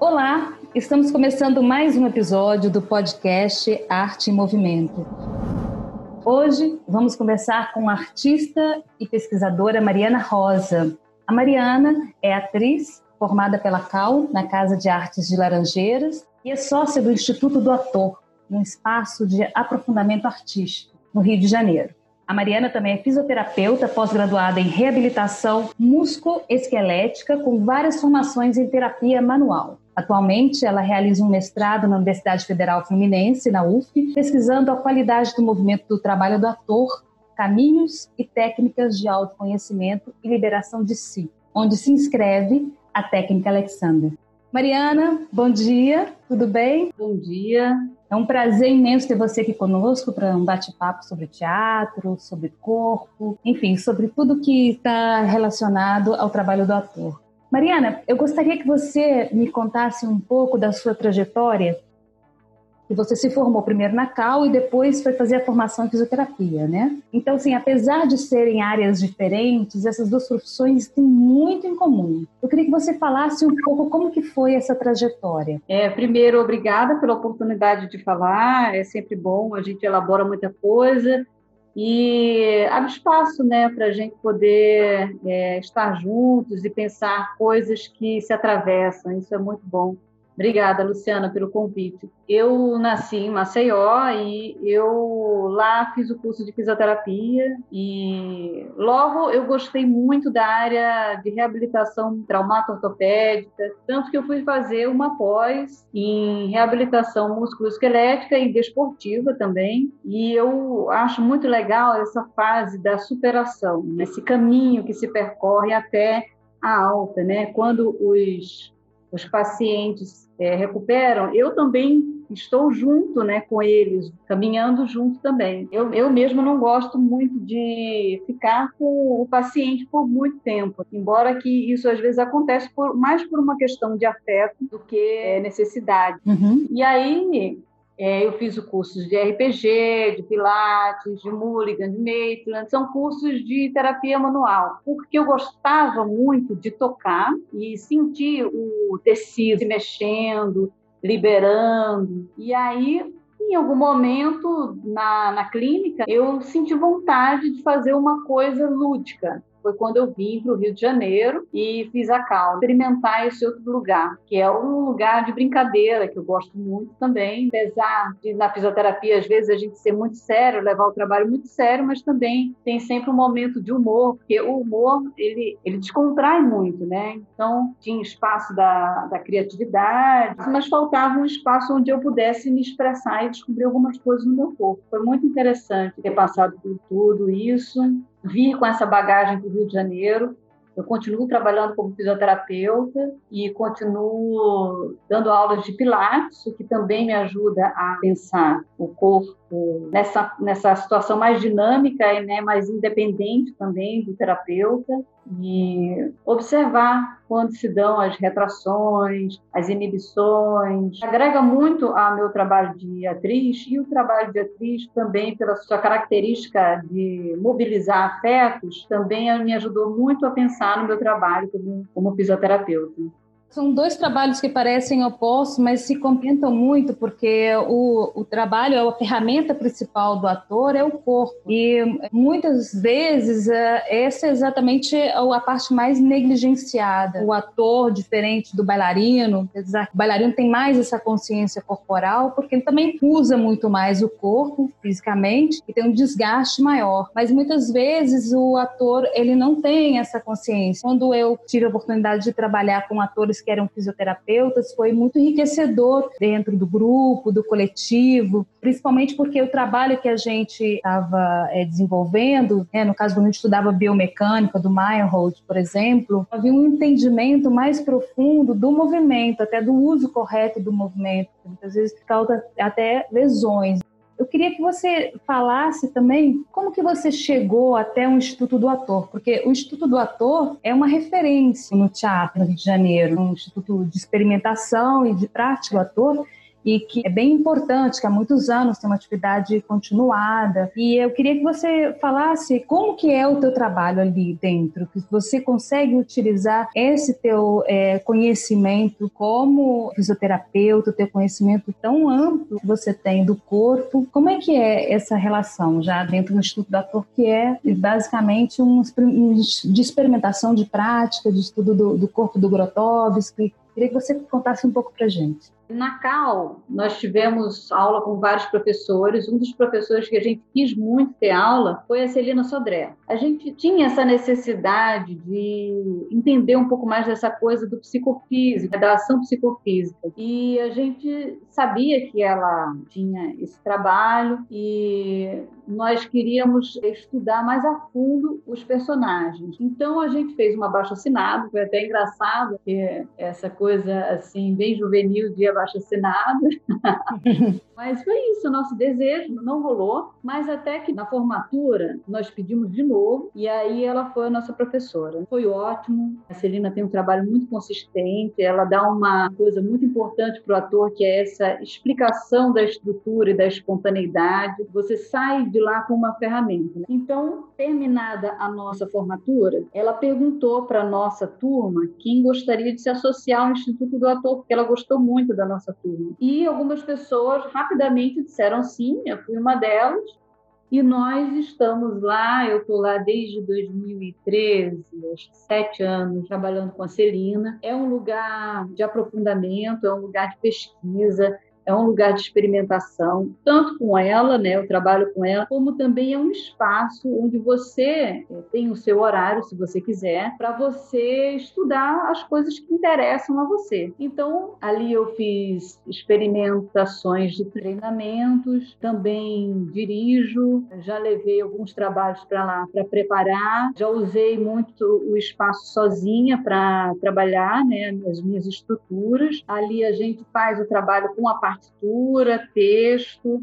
Olá, estamos começando mais um episódio do podcast Arte em Movimento. Hoje vamos conversar com a artista e pesquisadora Mariana Rosa. A Mariana é atriz formada pela CAL na Casa de Artes de Laranjeiras e é sócia do Instituto do Ator, um espaço de aprofundamento artístico no Rio de Janeiro. A Mariana também é fisioterapeuta pós-graduada em reabilitação musculoesquelética com várias formações em terapia manual. Atualmente, ela realiza um mestrado na Universidade Federal Fluminense, na UF, pesquisando a qualidade do movimento do trabalho do ator, caminhos e técnicas de autoconhecimento e liberação de si, onde se inscreve a técnica Alexander. Mariana, bom dia, tudo bem? Bom dia. É um prazer imenso ter você aqui conosco para um bate-papo sobre teatro, sobre corpo, enfim, sobre tudo que está relacionado ao trabalho do ator. Mariana, eu gostaria que você me contasse um pouco da sua trajetória você se formou primeiro na Cal e depois foi fazer a formação em fisioterapia, né? Então, assim, apesar de serem áreas diferentes, essas duas profissões têm muito em comum. Eu queria que você falasse um pouco como que foi essa trajetória. É, primeiro, obrigada pela oportunidade de falar. É sempre bom, a gente elabora muita coisa e abre espaço, né, para a gente poder é, estar juntos e pensar coisas que se atravessam. Isso é muito bom. Obrigada, Luciana, pelo convite. Eu nasci em Maceió e eu lá fiz o curso de fisioterapia e logo eu gostei muito da área de reabilitação traumato-ortopédica, tanto que eu fui fazer uma pós em reabilitação musculoesquelética e desportiva também. E eu acho muito legal essa fase da superação, esse caminho que se percorre até a alta, né? Quando os os pacientes é, recuperam, eu também estou junto né, com eles, caminhando junto também. Eu, eu mesmo não gosto muito de ficar com o paciente por muito tempo, embora que isso às vezes acontece por, mais por uma questão de afeto do que é, necessidade. Uhum. E aí é, eu fiz o cursos de RPG, de Pilates, de Mulligan, de Maitland, são cursos de terapia manual, porque eu gostava muito de tocar e sentir o tecido se mexendo, liberando. E aí, em algum momento na, na clínica, eu senti vontade de fazer uma coisa lúdica foi quando eu vim para o Rio de Janeiro e fiz a Cal, experimentar esse outro lugar, que é um lugar de brincadeira, que eu gosto muito também, apesar de na fisioterapia, às vezes, a gente ser muito sério, levar o trabalho muito sério, mas também tem sempre um momento de humor, porque o humor, ele, ele descontrai muito, né? Então, tinha espaço da, da criatividade, mas faltava um espaço onde eu pudesse me expressar e descobrir algumas coisas no meu corpo. Foi muito interessante ter passado por tudo isso vir com essa bagagem para o Rio de Janeiro. Eu continuo trabalhando como fisioterapeuta e continuo dando aulas de Pilates, o que também me ajuda a pensar o corpo nessa, nessa situação mais dinâmica e né, mais independente também do terapeuta e observar quando se dão as retrações, as inibições. Agrega muito ao meu trabalho de atriz e o trabalho de atriz também pela sua característica de mobilizar afetos, também me ajudou muito a pensar no meu trabalho como, como fisioterapeuta. São dois trabalhos que parecem opostos, mas se complementam muito, porque o, o trabalho, a ferramenta principal do ator é o corpo. E muitas vezes é, essa é exatamente a parte mais negligenciada. O ator, diferente do bailarino, o bailarino tem mais essa consciência corporal, porque ele também usa muito mais o corpo fisicamente e tem um desgaste maior. Mas muitas vezes o ator ele não tem essa consciência. Quando eu tive a oportunidade de trabalhar com atores que eram fisioterapeutas, foi muito enriquecedor dentro do grupo, do coletivo, principalmente porque o trabalho que a gente estava é, desenvolvendo, né, no caso quando a gente estudava biomecânica do Meyerhold, por exemplo, havia um entendimento mais profundo do movimento, até do uso correto do movimento, muitas vezes causa até lesões. Eu queria que você falasse também como que você chegou até o Instituto do Ator, porque o Instituto do Ator é uma referência no teatro no Rio de Janeiro, um instituto de experimentação e de prática do ator, e que é bem importante, que há muitos anos tem uma atividade continuada. E eu queria que você falasse como que é o teu trabalho ali dentro, que você consegue utilizar esse teu é, conhecimento como fisioterapeuta, teu conhecimento tão amplo que você tem do corpo. Como é que é essa relação já dentro do Instituto do Ator, que é basicamente um, de experimentação de prática, de estudo do, do corpo do Grotowski? Queria que você contasse um pouco para gente. Na Cal, nós tivemos aula com vários professores. Um dos professores que a gente quis muito ter aula foi a Celina Sodré. A gente tinha essa necessidade de entender um pouco mais dessa coisa do psicofísico, da ação psicofísica. E a gente sabia que ela tinha esse trabalho e nós queríamos estudar mais a fundo os personagens. Então a gente fez uma abaixo assinado, foi até engraçado, porque essa coisa assim bem juvenil de abaixo assinado. mas foi isso, o nosso desejo não rolou, mas até que na formatura nós pedimos de novo e aí ela foi a nossa professora. Foi ótimo. A Celina tem um trabalho muito consistente, ela dá uma coisa muito importante para o ator que é essa explicação da estrutura e da espontaneidade. Você sai de lá com uma ferramenta. Né? Então, terminada a nossa formatura, ela perguntou para a nossa turma quem gostaria de se associar ao Instituto do Ator, porque ela gostou muito da nossa turma. E algumas pessoas rapidamente disseram sim, eu fui uma delas. E nós estamos lá, eu estou lá desde 2013, acho sete anos, trabalhando com a Celina. É um lugar de aprofundamento, é um lugar de pesquisa, é um lugar de experimentação, tanto com ela, né, eu trabalho com ela, como também é um espaço onde você é, tem o seu horário, se você quiser, para você estudar as coisas que interessam a você. Então, ali eu fiz experimentações de treinamentos, também dirijo, já levei alguns trabalhos para lá para preparar, já usei muito o espaço sozinha para trabalhar, né, as minhas estruturas. Ali a gente faz o trabalho com a parte partitura, texto,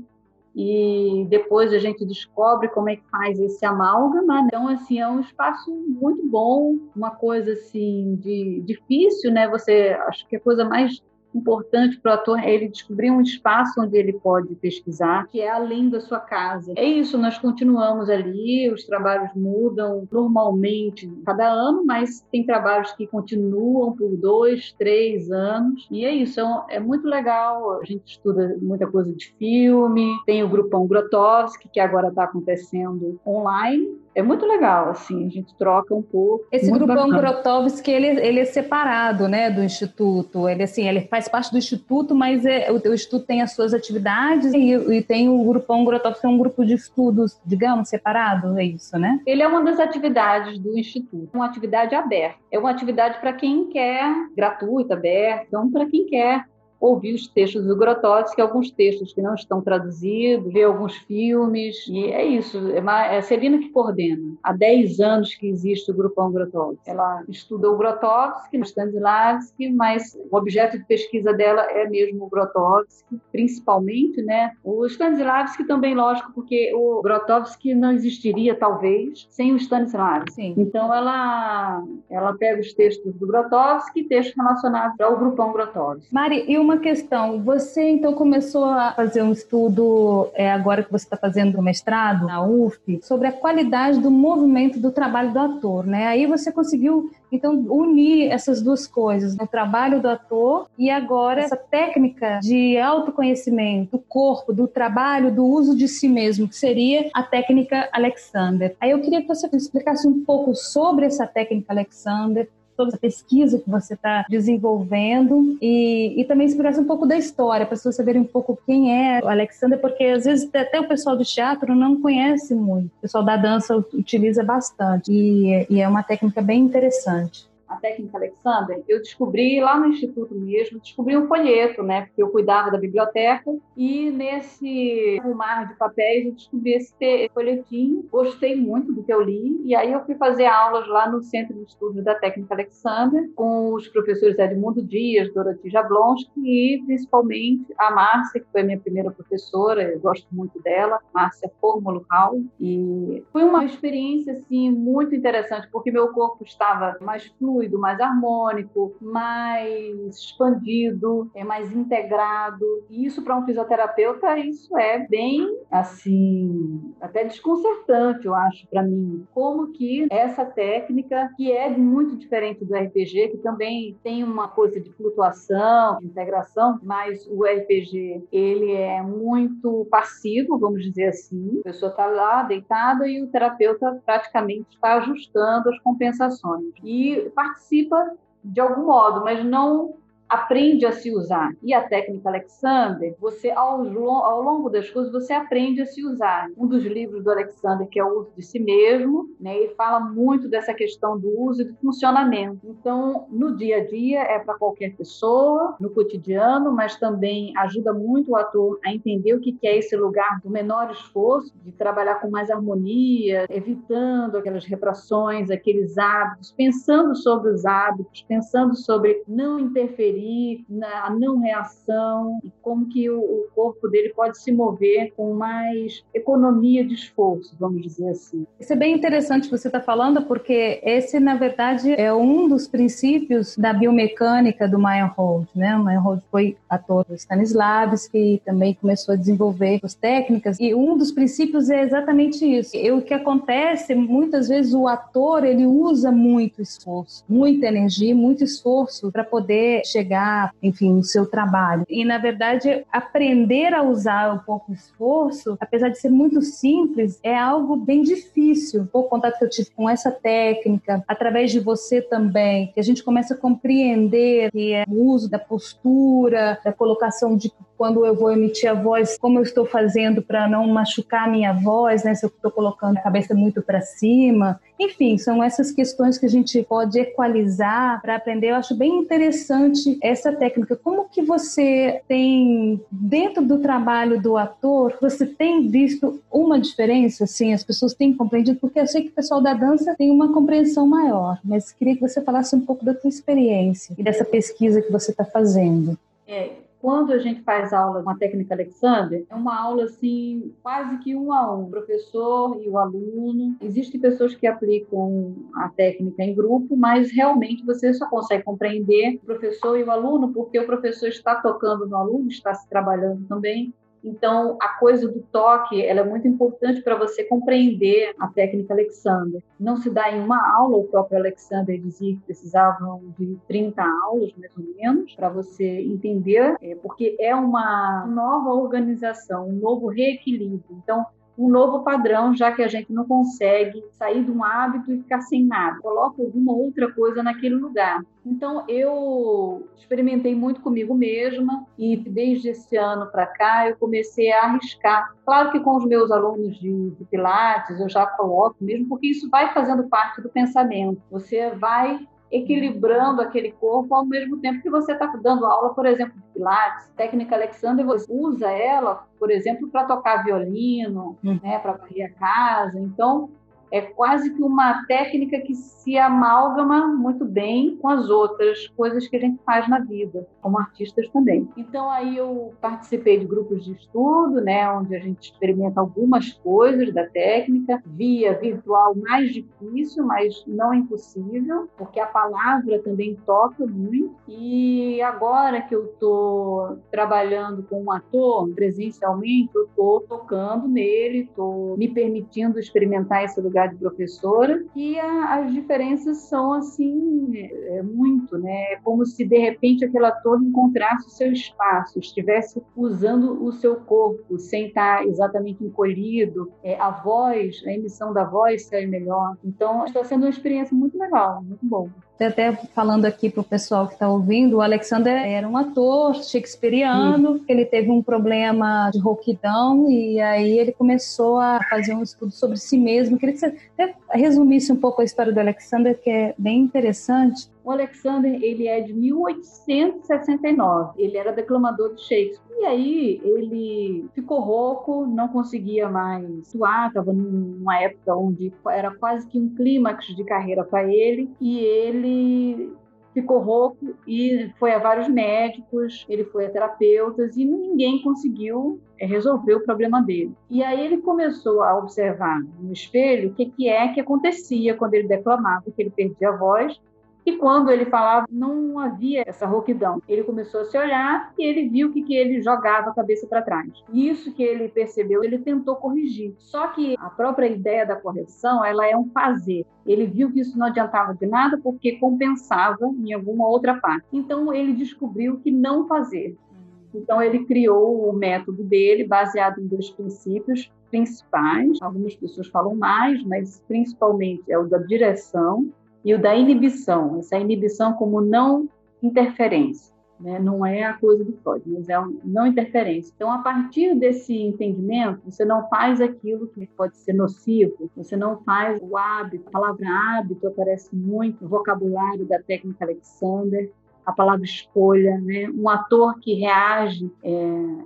e depois a gente descobre como é que faz esse amálgama. Né? Então, assim, é um espaço muito bom, uma coisa assim de difícil, né? Você acho que a coisa mais importante para o ator é ele descobrir um espaço onde ele pode pesquisar, que é além da sua casa. É isso, nós continuamos ali, os trabalhos mudam normalmente cada ano, mas tem trabalhos que continuam por dois, três anos, e é isso, é, é muito legal. A gente estuda muita coisa de filme, tem o grupão Grotowski, que agora está acontecendo online, é muito legal, assim, a gente troca um pouco. Esse grupão Grotowski, ele, ele é separado, né, do Instituto, ele, assim, ele faz parte do Instituto, mas é, o, o Instituto tem as suas atividades e, e tem o grupão Grotowski, que é um grupo de estudos, digamos, separado, é isso, né? Ele é uma das atividades do Instituto, uma atividade aberta. É uma atividade para quem quer, gratuita, aberta, então para quem quer ouvir os textos do Grotowski, alguns textos que não estão traduzidos, ver alguns filmes, e é isso, é, é a Celina que coordena. Há 10 anos que existe o Grupão Grotowski. Ela estudou o Grotowski, o Stanislavski, mas o objeto de pesquisa dela é mesmo o Grotowski, principalmente, né? O Stanislavski também, lógico, porque o Grotowski não existiria, talvez, sem o Stanislavski. Sim. Então, ela, ela pega os textos do Grotowski, textos relacionados ao Grupão Grotowski. Mari, e uma uma questão. Você então começou a fazer um estudo, é, agora que você está fazendo o mestrado na UF, sobre a qualidade do movimento do trabalho do ator, né? Aí você conseguiu então unir essas duas coisas, o trabalho do ator e agora essa técnica de autoconhecimento do corpo, do trabalho, do uso de si mesmo, que seria a técnica Alexander. Aí eu queria que você explicasse um pouco sobre essa técnica Alexander, toda essa pesquisa que você está desenvolvendo e, e também explicasse um pouco da história, para as pessoas saberem um pouco quem é o Alexander, porque às vezes até o pessoal do teatro não conhece muito, o pessoal da dança utiliza bastante e, e é uma técnica bem interessante a técnica Alexander, eu descobri lá no instituto mesmo, descobri um folheto, né? Porque eu cuidava da biblioteca e nesse mar de papéis eu descobri esse folhetinho, gostei muito do que eu li e aí eu fui fazer aulas lá no Centro de Estudos da Técnica Alexander com os professores Edmundo Dias, Dorothy Jablonski e principalmente a Márcia, que foi minha primeira professora, eu gosto muito dela, Márcia Fórmulo Hall e foi uma experiência assim muito interessante porque meu corpo estava mais fluido fluido, mais harmônico, mais expandido, é mais integrado. E isso para um fisioterapeuta isso é bem assim, até desconcertante, eu acho para mim, como que essa técnica que é muito diferente do RPG, que também tem uma coisa de flutuação, de integração, mas o RPG ele é muito passivo, vamos dizer assim. A pessoa está lá deitada e o terapeuta praticamente está ajustando as compensações e participa de algum modo, mas não aprende a se usar. E a técnica Alexander, você ao, ao, longo das coisas você aprende a se usar. Um dos livros do Alexander que é o uso de si mesmo, né, ele fala muito dessa questão do uso e do funcionamento. Então, no dia a dia é para qualquer pessoa, no cotidiano, mas também ajuda muito o ator a entender o que é esse lugar do menor esforço, de trabalhar com mais harmonia, evitando aquelas repressões, aqueles hábitos, pensando sobre os hábitos, pensando sobre não interferir na não reação e como que o, corpo dele pode se mover com mais economia de esforço, vamos dizer assim. Isso é bem interessante você estar tá falando, porque esse, na verdade, é um dos princípios da biomecânica do Meyerhold, né? O Meyerhold foi ator do Stanislavski e também começou a desenvolver as técnicas e um dos princípios é exatamente isso. E o que acontece, muitas vezes o ator, ele usa muito esforço, muita energia, muito esforço para poder chegar chegar, enfim, o seu trabalho. E, na verdade, aprender a usar o pouco esforço, apesar de ser muito simples, é algo bem difícil. O contato que eu tive com essa técnica, através de você também, que a gente começa a compreender que é o uso da postura, da colocação de quando eu vou emitir a voz, como eu estou fazendo para não machucar a minha voz, né? Se eu estou colocando a cabeça muito para cima. Enfim, são essas questões que a gente pode equalizar para aprender. Eu acho bem interessante essa técnica. Como que você tem, dentro do trabalho do ator, você tem visto uma diferença? Assim, as pessoas têm compreendido? Porque eu sei que o pessoal da dança tem uma compreensão maior, mas queria que você falasse um pouco da sua experiência e dessa pesquisa que você está fazendo. É, quando a gente faz aula com a técnica Alexander, é uma aula assim, quase que um a um, o professor e o aluno. Existem pessoas que aplicam a técnica em grupo, mas realmente você só consegue compreender o professor e o aluno porque o professor está tocando no aluno, está se trabalhando também. Então, a coisa do toque ela é muito importante para você compreender a técnica Alexander. Não se dá em uma aula, o próprio Alexander dizia que precisavam de 30 aulas, mais ou menos, para você entender, é, porque é uma nova organização, um novo reequilíbrio. Então, um novo padrão, já que a gente não consegue sair de um hábito e ficar sem nada. Coloca alguma outra coisa naquele lugar. Então, eu experimentei muito comigo mesma e desde esse ano para cá eu comecei a arriscar. Claro que com os meus alunos de, de Pilates eu já coloco mesmo, porque isso vai fazendo parte do pensamento. Você vai equilibrando aquele corpo ao mesmo tempo que você está dando aula, por exemplo, de Pilates. Técnica Alexander, você usa ela, por exemplo, para tocar violino, hum. né, para varrer a casa. Então, é quase que uma técnica que se amalgama muito bem com as outras coisas que a gente faz na vida, como artistas também. Então aí eu participei de grupos de estudo, né, onde a gente experimenta algumas coisas da técnica, via virtual mais difícil, mas não impossível, porque a palavra também toca muito. E agora que eu estou trabalhando com um ator presencialmente, eu estou tocando nele, estou me permitindo experimentar esse lugar de professora e a, as diferenças são assim é, é, muito, né? É como se de repente aquele ator encontrasse o seu espaço, estivesse usando o seu corpo sem estar exatamente encolhido, é, a voz, a emissão da voz sai melhor. Então está sendo uma experiência muito legal, muito bom. Até falando aqui para o pessoal que está ouvindo, o Alexander era um ator shakespeariano, ele teve um problema de rouquidão e aí ele começou a fazer um estudo sobre si mesmo. Queria que você até resumisse um pouco a história do Alexander, que é bem interessante. O Alexander, ele é de 1869. Ele era declamador de Shakespeare. E aí ele ficou rouco, não conseguia mais suar, estava numa época onde era quase que um clímax de carreira para ele. E ele ficou rouco e foi a vários médicos, ele foi a terapeutas e ninguém conseguiu é, resolver o problema dele. E aí ele começou a observar no espelho o que, que é que acontecia quando ele declamava, que ele perdia a voz E quando ele falava, não havia essa rouquidão. Ele começou a se olhar e ele viu que, que ele jogava a cabeça para trás. Isso que ele percebeu, ele tentou corrigir. Só que a própria ideia da correção, ela é um fazer. Ele viu que isso não adiantava de nada porque compensava em alguma outra parte. Então ele descobriu que não fazer. Então ele criou o método dele baseado em dois princípios principais. Algumas pessoas falam mais, mas principalmente é o da direção e o da inibição. Essa inibição como não interferência. Né? Não é a coisa do Freud, mas é uma não interferência. Então, a partir desse entendimento, você não faz aquilo que pode ser nocivo, você não faz o hábito. A palavra hábito aparece muito no vocabulário da técnica Alexander a palavra escolha, né? Um ator que reage é,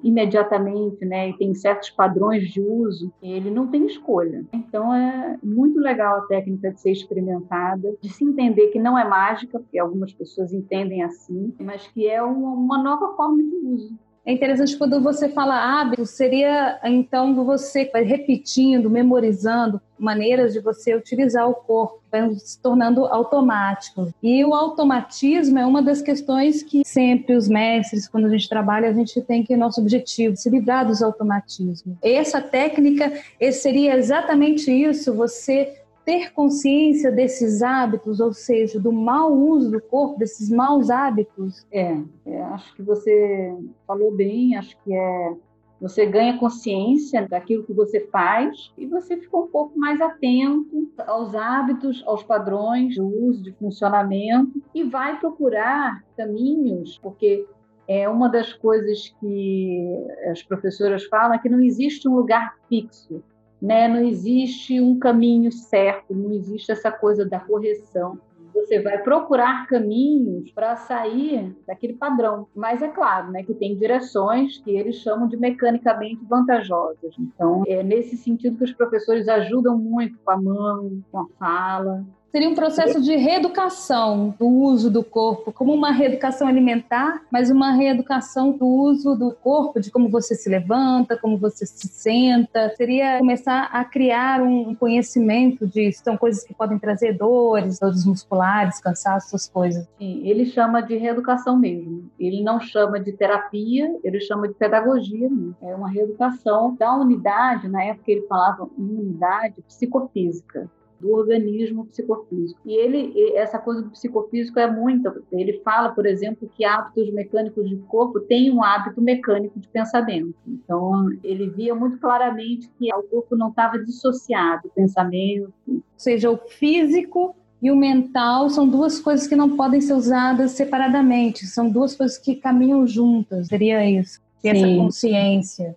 imediatamente, né? E tem certos padrões de uso, ele não tem escolha. Então é muito legal a técnica de ser experimentada, de se entender que não é mágica, porque algumas pessoas entendem assim, mas que é uma, uma nova forma de uso. É interessante quando você fala hábito, seria então você vai repetindo, memorizando maneiras de você utilizar o corpo, se tornando automático. E o automatismo é uma das questões que sempre os mestres, quando a gente trabalha, a gente tem que nosso objetivo, se livrar dos automatismos. Essa técnica seria exatamente isso, você ter consciência desses hábitos, ou seja, do mau uso do corpo, desses maus hábitos? É, é, acho que você falou bem, acho que é você ganha consciência daquilo que você faz e você fica um pouco mais atento aos hábitos, aos padrões de uso, de funcionamento e vai procurar caminhos, porque é uma das coisas que as professoras falam é que não existe um lugar fixo né? Não existe um caminho certo, não existe essa coisa da correção. Você vai procurar caminhos para sair daquele padrão. Mas é claro, né, que tem direções que eles chamam de mecanicamente vantajosas. Então, é nesse sentido que os professores ajudam muito com a mão, com a fala, Seria um processo de reeducação do uso do corpo, como uma reeducação alimentar, mas uma reeducação do uso do corpo, de como você se levanta, como você se senta. Seria começar a criar um conhecimento disso. São coisas que podem trazer dores, dores musculares, cansaço, essas coisas. Sim, ele chama de reeducação mesmo. Ele não chama de terapia, ele chama de pedagogia mesmo. É uma reeducação da unidade, na época ele falava em unidade psicofísica do organismo psicofísico. E ele, essa coisa do psicofísico é muita. Ele fala, por exemplo, que hábitos mecânicos de corpo têm um hábito mecânico de pensamento. Então, ele via muito claramente que o corpo não estava dissociado do pensamento. Ou seja, o físico e o mental são duas coisas que não podem ser usadas separadamente, são duas coisas que caminham juntas, seria isso. E essa consciência.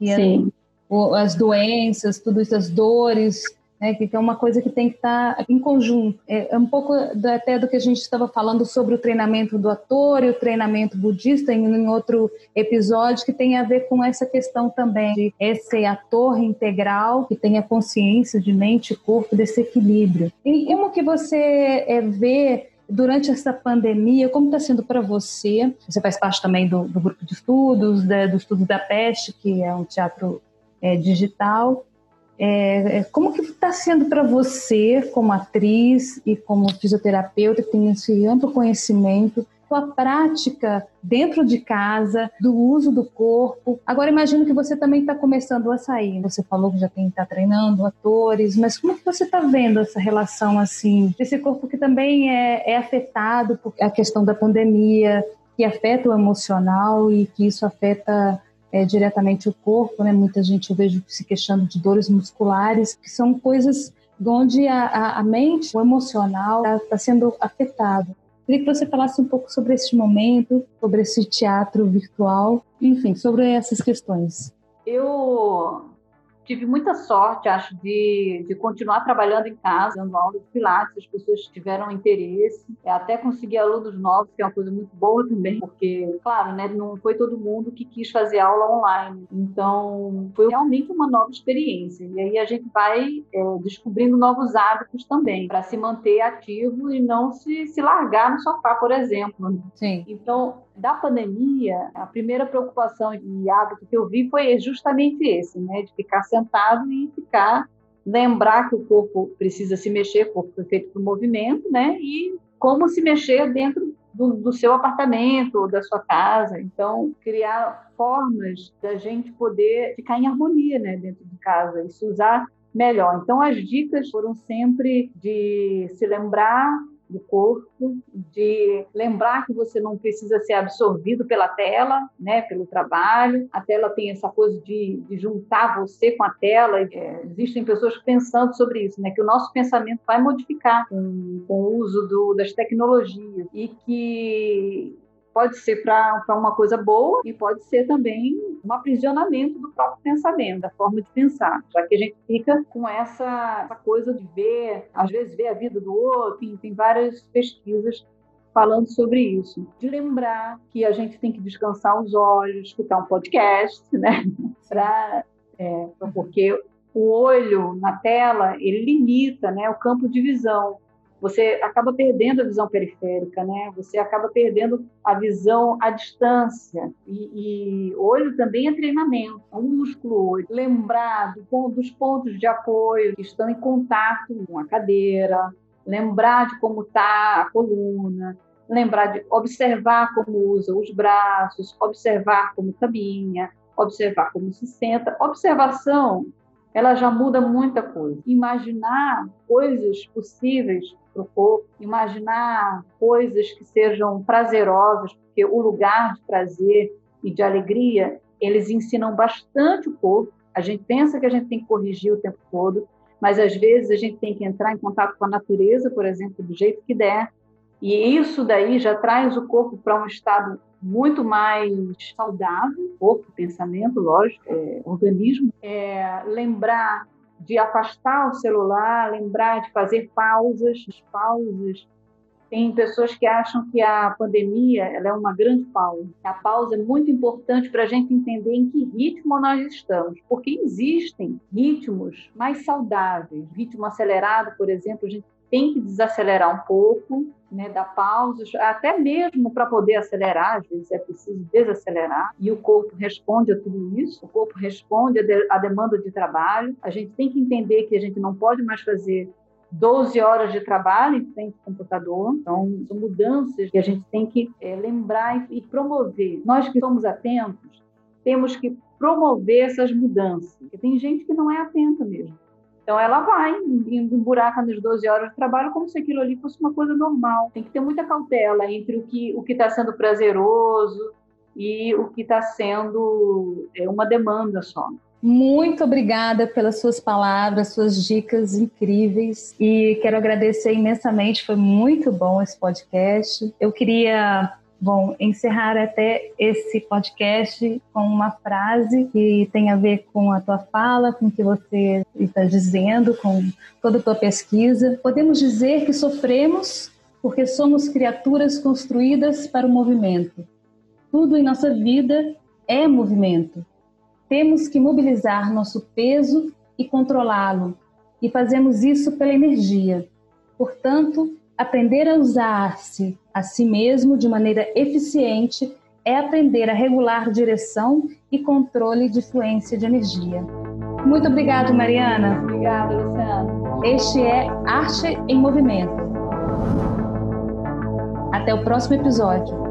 E Sim. as doenças, tudo isso, as dores, né, que é uma coisa que tem que estar tá em conjunto. É, é um pouco até do que a gente estava falando sobre o treinamento do ator e o treinamento budista em, em outro episódio, que tem a ver com essa questão também de esse ator integral que tenha consciência de mente e corpo, desse equilíbrio. E como que você é, vê durante essa pandemia, como está sendo para você? Você faz parte também do, do grupo de estudos, da, do estudo da peste, que é um teatro é, digital. É, é, como que está sendo para você, como atriz e como fisioterapeuta, que tem esse amplo conhecimento, a prática dentro de casa, do uso do corpo. Agora imagino que você também está começando a sair. Você falou que já tem está treinando atores, mas como que você está vendo essa relação assim, desse corpo que também é, é afetado por a questão da pandemia, que afeta o emocional e que isso afeta é, diretamente o corpo, né? Muita gente eu vejo se queixando de dores musculares, que são coisas onde a, a, mente, o emocional, está tá sendo afetado. Queria que você falasse um pouco sobre esse momento, sobre esse teatro virtual, enfim, sobre essas questões. Eu tive muita sorte, acho, de, de continuar trabalhando em casa, dando aula de pilates, as pessoas tiveram interesse, até conseguir alunos novos, que é uma coisa muito boa também, porque, claro, né, não foi todo mundo que quis fazer aula online, então foi realmente uma nova experiência, e aí a gente vai é, descobrindo novos hábitos também, para se manter ativo e não se, se largar no sofá, por exemplo. Sim. Então, da pandemia, a primeira preocupação e hábito que eu vi foi justamente esse, né, de ficar sentado e ficar lembrar que o corpo precisa se mexer, o corpo foi feito para o movimento, né, e como se mexer dentro do, do seu apartamento ou da sua casa. Então, criar formas da gente poder ficar em harmonia né, dentro de casa e se usar melhor. Então, as dicas foram sempre de se lembrar do corpo, de lembrar que você não precisa ser absorvido pela tela, né, pelo trabalho. A tela tem essa coisa de, de juntar você com a tela. É, existem pessoas pensando sobre isso, né, que o nosso pensamento vai modificar com, com o uso do, das tecnologias e que pode ser para uma coisa boa e pode ser também um aprisionamento do próprio pensamento, da forma de pensar, já que a gente fica com essa, essa coisa de ver, às vezes ver a vida do outro, tem, tem várias pesquisas falando sobre isso. De lembrar que a gente tem que descansar os olhos, escutar um podcast, né? pra, é, porque o olho na tela, ele limita né, o campo de visão você acaba perdendo a visão periférica, né? Você acaba perdendo a visão à distância. E, e olho também é treinamento, é um músculo olho. Lembrar do, dos pontos de apoio que estão em contato com a cadeira, lembrar de como está a coluna, lembrar de observar como usa os braços, observar como caminha, observar como se senta. Observação ela já muda muita coisa. Imaginar coisas possíveis para o corpo, imaginar coisas que sejam prazerosas, porque o lugar de prazer e de alegria, eles ensinam bastante o corpo. A gente pensa que a gente tem que corrigir o tempo todo, mas às vezes a gente tem que entrar em contato com a natureza, por exemplo, do jeito que der, e isso daí já traz o corpo para um estado muito mais saudável, corpo, pensamento, lógico, é, organismo. É, lembrar de afastar o celular, lembrar de fazer pausas, pausas. Tem pessoas que acham que a pandemia ela é uma grande pausa. A pausa é muito importante para a gente entender em que ritmo nós estamos, porque existem ritmos mais saudáveis. Ritmo acelerado, por exemplo, a gente tem que desacelerar um pouco, né, dar pausas, até mesmo para poder acelerar, às vezes é preciso desacelerar, e o corpo responde a tudo isso, o corpo responde à demanda de trabalho. A gente tem que entender que a gente não pode mais fazer 12 horas de trabalho em frente ao computador. Então, são mudanças que a gente tem que é, lembrar e, e promover. Nós que somos atentos, temos que promover essas mudanças. Porque tem gente que não é atenta mesmo. Então ela vai, emburaca nas 12 horas de trabalho como se aquilo ali fosse uma coisa normal. Tem que ter muita cautela entre o que o está sendo prazeroso e o que está sendo é, uma demanda só. Muito obrigada pelas suas palavras, suas dicas incríveis e quero agradecer imensamente, foi muito bom esse podcast. Eu queria Bom, encerrar até esse podcast com uma frase que tem a ver com a tua fala, com o que você está dizendo, com toda a tua pesquisa. Podemos dizer que sofremos porque somos criaturas construídas para o movimento. Tudo em nossa vida é movimento. Temos que mobilizar nosso peso e controlá-lo, e fazemos isso pela energia. Portanto, aprender a usar-se a si mesmo de maneira eficiente é aprender a regular direção e controle de fluência de energia. Muito obrigada, Mariana. Obrigada, Luciana. Este é Arte em Movimento. Até o próximo episódio.